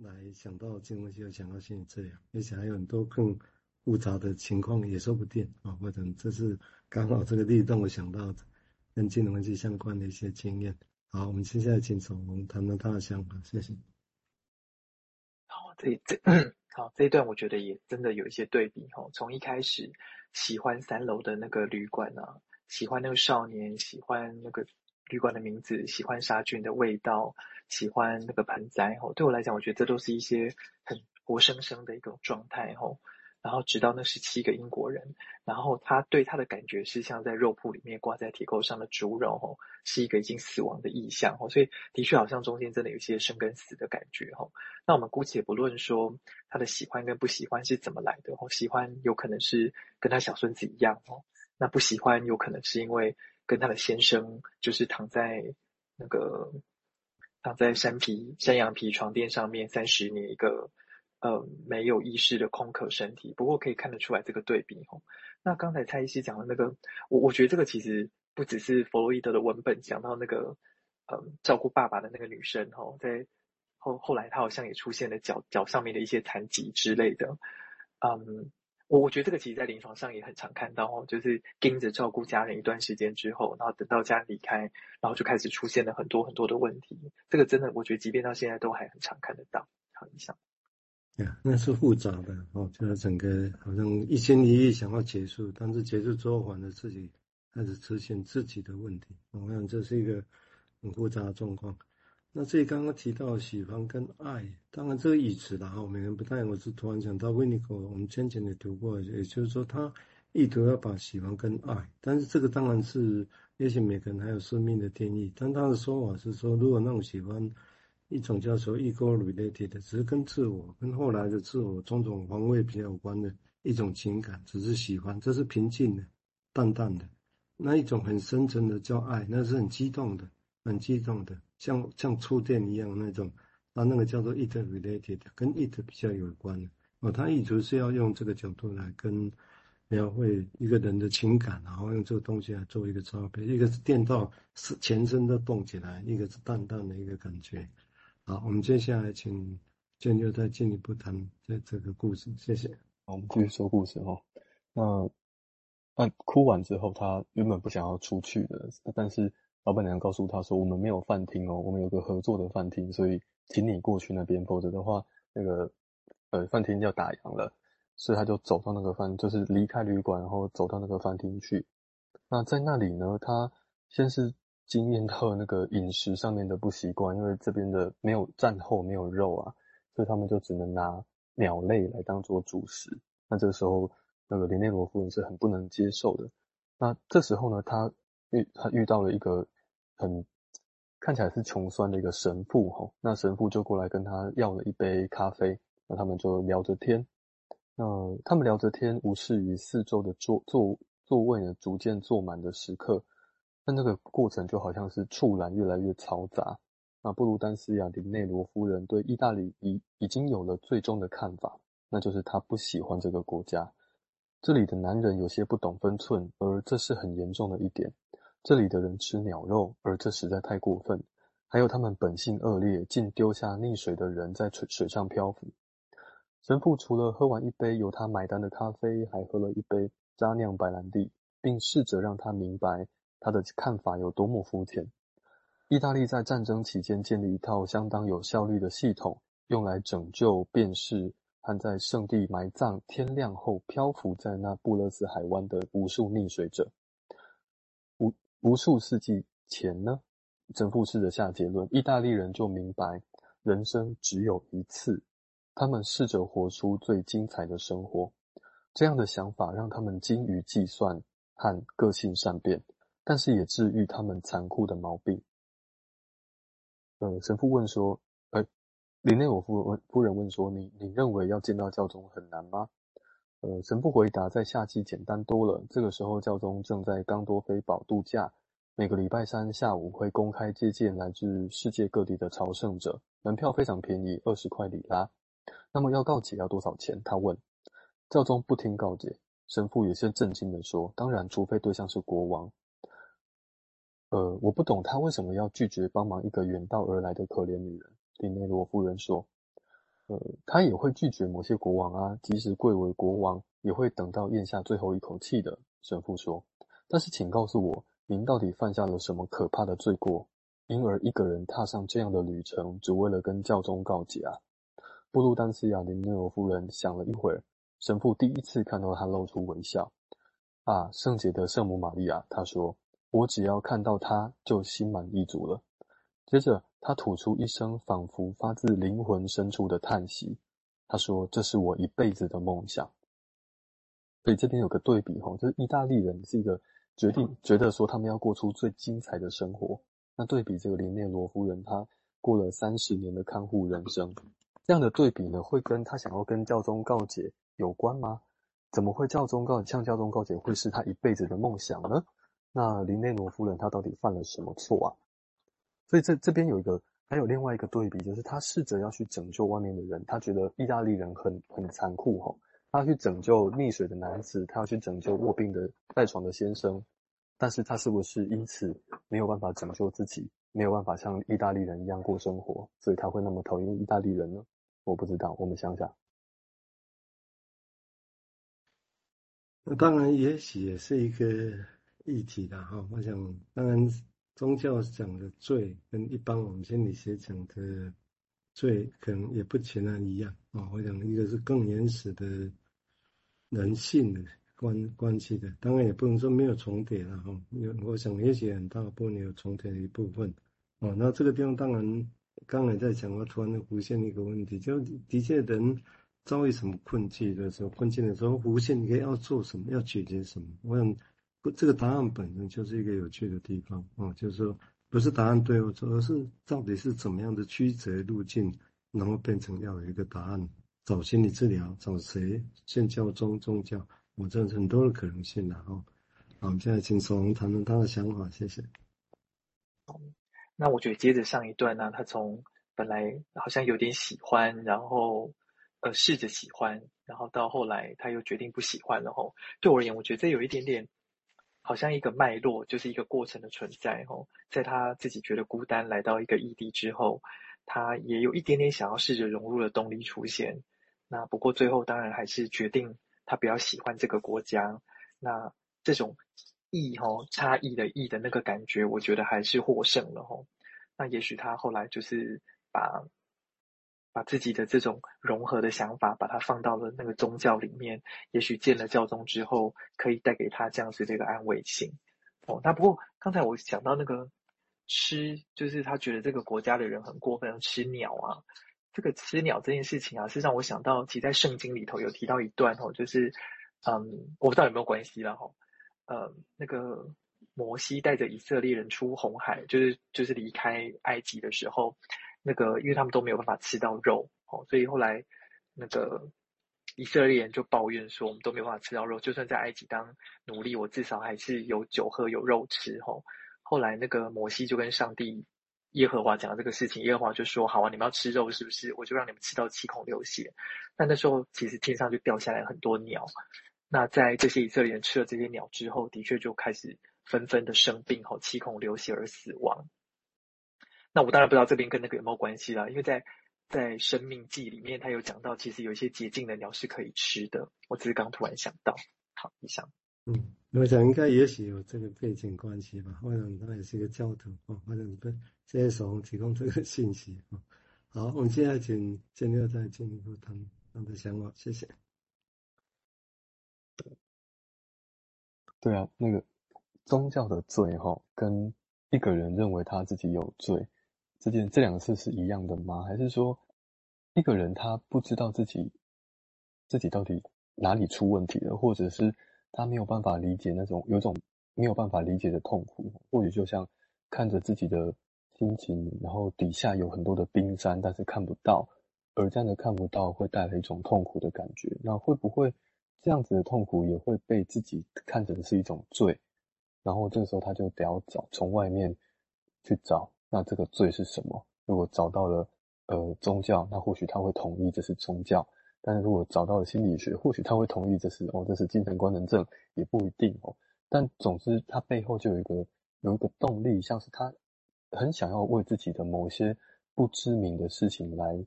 来想到金融就想到心理治疗，而且还有很多更复杂的情况也说不定啊，或者这是刚好这个例让我想到跟金融分析相关的一些经验。好，我们接下来请守宏谈谈他的想法，谢谢。好，这这好这一 段我觉得也真的有一些对比哈，从一开始喜欢三楼的那个旅馆啊，喜欢那个少年，喜欢那个。旅馆的名字，喜欢杀菌的味道，喜欢那个盆栽吼。对我来讲，我觉得这都是一些很活生生的一种状态吼。然后直到那十七个英国人，然后他对他的感觉是像在肉铺里面挂在铁钩上的猪肉吼，是一个已经死亡的意象吼。所以的确好像中间真的有一些生跟死的感觉吼。那我们姑且不论说他的喜欢跟不喜欢是怎么来的吼，喜欢有可能是跟他小孙子一样吼，那不喜欢有可能是因为。跟他的先生就是躺在那个躺在山皮山羊皮床垫上面三十年，一个呃没有意识的空壳身体。不过可以看得出来这个对比吼。那刚才蔡医师讲的那个，我我觉得这个其实不只是弗洛伊德的文本讲到那个呃照顾爸爸的那个女生吼，在后后来他好像也出现了脚脚上面的一些残疾之类的，嗯。我我觉得这个其实，在临床上也很常看到哦，就是盯着照顾家人一段时间之后，然后等到家人离开，然后就开始出现了很多很多的问题。这个真的，我觉得即便到现在都还很常看得到。好，以上。呀那是复杂的哦，就是整个好像一心一意想要结束，但是结束之后，反而自己开始出现自己的问题。我想这是一个很复杂的状况。那这里刚刚提到喜欢跟爱，当然这个语词的哈，每个人不太。我是突然想到维尼口，我们先前也读过，也就是说他意图要把喜欢跟爱，但是这个当然是也许每个人还有生命的定义。但他的说法是说，如果那种喜欢一种叫做 ego related 的，只是跟自我跟后来的自我种种防卫比较有关的一种情感，只是喜欢，这是平静的、淡淡的。那一种很深沉的叫爱，那是很激动的、很激动的。像像触电一样那种，那那个叫做 it related，跟 it 比较有关的哦。他一直是要用这个角度来跟描绘一个人的情感，然后用这个东西来做一个差别。一个是电到是全身都动起来，一个是淡淡的一个感觉。好，我们接下来请建就再进一步谈这这个故事，谢谢。我们继续说故事哈。那那哭完之后，他原本不想要出去的，但是。老板娘告诉他说：“我们没有饭厅哦，我们有个合作的饭厅，所以请你过去那边，否则的话，那个呃饭厅要打烊了。”所以他就走到那个饭，就是离开旅馆，然后走到那个饭厅去。那在那里呢，他先是经验到那个饮食上面的不习惯，因为这边的没有战后没有肉啊，所以他们就只能拿鸟类来当做主食。那这个时候，那个林内罗夫人是很不能接受的。那这时候呢，他遇他遇到了一个。很看起来是穷酸的一个神父哈，那神父就过来跟他要了一杯咖啡，那他们就聊着天，那他们聊着天，无视于四周的座座座位呢逐渐坐满的时刻，那那个过程就好像是触染越来越嘈杂。那布鲁丹斯亚林内罗夫人对意大利已已经有了最终的看法，那就是她不喜欢这个国家，这里的男人有些不懂分寸，而这是很严重的一点。这里的人吃鸟肉，而这实在太过分。还有他们本性恶劣，竟丢下溺水的人在水水上漂浮。神父除了喝完一杯由他买单的咖啡，还喝了一杯渣酿白兰地，并试着让他明白他的看法有多么肤浅。意大利在战争期间建立一套相当有效率的系统，用来拯救、辨识和在圣地埋葬天亮后漂浮在那布勒斯海湾的无数溺水者。无数世纪前呢，神父试着下结论，意大利人就明白人生只有一次。他们试着活出最精彩的生活，这样的想法让他们精于计算和个性善变，但是也治愈他们残酷的毛病。呃，神父问说：“哎，林内罗夫问夫人问说，你你认为要见到教宗很难吗？”呃，神父回答，在夏季简单多了。这个时候，教宗正在冈多菲堡度假，每个礼拜三下午会公开接见来自世界各地的朝圣者，门票非常便宜，二十块里拉。那么要告解要多少钱？他问。教宗不听告解，神父有些震惊地说：“当然，除非对象是国王。”呃，我不懂他为什么要拒绝帮忙一个远道而来的可怜女人。林内罗夫人说。呃，他也会拒绝某些国王啊，即使贵为国王，也会等到咽下最后一口气的。神父说：“但是，请告诉我，您到底犯下了什么可怕的罪过，因而一个人踏上这样的旅程，只为了跟教宗告解啊？”布鲁丹斯亚林内罗夫人想了一会儿，神父第一次看到她露出微笑。啊，圣洁的圣母玛利亚，他说：“我只要看到她，就心满意足了。”接着，他吐出一声仿佛发自灵魂深处的叹息。他说：“这是我一辈子的梦想。”所以这边有个对比，哈，就是意大利人是一个决定觉得说他们要过出最精彩的生活。那对比这个林内罗夫人，她过了三十年的看护人生。这样的对比呢，会跟他想要跟教宗告解有关吗？怎么会教宗告向教宗告解会是他一辈子的梦想呢？那林内罗夫人她到底犯了什么错啊？所以这这边有一个，还有另外一个对比，就是他试着要去拯救外面的人，他觉得意大利人很很残酷哈，他要去拯救溺水的男子，他要去拯救卧病的赖床的先生，但是他是不是因此没有办法拯救自己，没有办法像意大利人一样过生活，所以他会那么讨厌意大利人呢？我不知道，我们想想。那当然，也许也是一个议题的哈。我想，当然，宗教讲的罪跟一般我们心理学讲的罪，可能也不全然一样啊。我想，一个是更原始的人性的关关系的，当然也不能说没有重叠了哈。有，我想也许很大部分有重叠的一部分。哦，那这个地方当然。刚才在讲，我突然浮现一个问题，就的确人遭遇什么困境的时候，困境的时候浮现，你要做什么，要解决什么？我想，这个答案本身就是一个有趣的地方啊，就是说，不是答案对或错，而是到底是怎么样的曲折路径，然后变成要有一个答案。找心理治疗，找谁？信教宗宗教，我这很多的可能性的哈。好，我们现在请守宏谈谈他的想法，谢谢。那我觉得接着上一段呢，他从本来好像有点喜欢，然后呃试着喜欢，然后到后来他又决定不喜欢了吼。对我而言，我觉得这有一点点好像一个脉络，就是一个过程的存在吼。在他自己觉得孤单，来到一个异地之后，他也有一点点想要试着融入的动力出现。那不过最后当然还是决定他比较喜欢这个国家。那这种。异吼差异的异的那个感觉，我觉得还是获胜了吼。那也许他后来就是把把自己的这种融合的想法，把它放到了那个宗教里面。也许见了教宗之后，可以带给他这样子的一个安慰性。哦，那不过刚才我讲到那个吃，就是他觉得这个国家的人很过分，吃鸟啊。这个吃鸟这件事情啊，是让我想到，其实在圣经里头有提到一段哦，就是嗯，我不知道有没有关系啦吼。呃，那个摩西带着以色列人出红海，就是就是离开埃及的时候，那个因为他们都没有办法吃到肉，哦，所以后来那个以色列人就抱怨说，我们都没有办法吃到肉，就算在埃及当奴隶，我至少还是有酒喝有肉吃，吼。后来那个摩西就跟上帝耶和华讲了这个事情，耶和华就说，好啊，你们要吃肉是不是？我就让你们吃到七孔流血。但那时候其实天上就掉下来很多鸟。那在这些以色列人吃了这些鸟之后，的确就开始纷纷的生病，吼，七孔流血而死亡。那我当然不知道这边跟那个有没有关系啦，因为在在《生命记》里面，他有讲到，其实有一些洁净的鸟是可以吃的。我只是刚突然想到，好，以上。嗯，我想应该也许有这个背景关系吧。或者他也是一个教徒哦，或者跟这些手提供这个信息啊。好，我们现在请建六再进一步谈他的想法，谢谢。对啊，那个宗教的罪哈，跟一个人认为他自己有罪，这件这两次是一样的吗？还是说一个人他不知道自己自己到底哪里出问题了，或者是他没有办法理解那种有种没有办法理解的痛苦，或许就像看着自己的心情，然后底下有很多的冰山，但是看不到，而这样的看不到会带来一种痛苦的感觉，那会不会？这样子的痛苦也会被自己看成是一种罪，然后这个时候他就得要找从外面去找，那这个罪是什么？如果找到了呃宗教，那或许他会同意这是宗教；但是如果找到了心理学，或许他会同意这是哦，这是精神官能症，也不一定哦。但总之，他背后就有一个有一个动力，像是他很想要为自己的某些不知名的事情来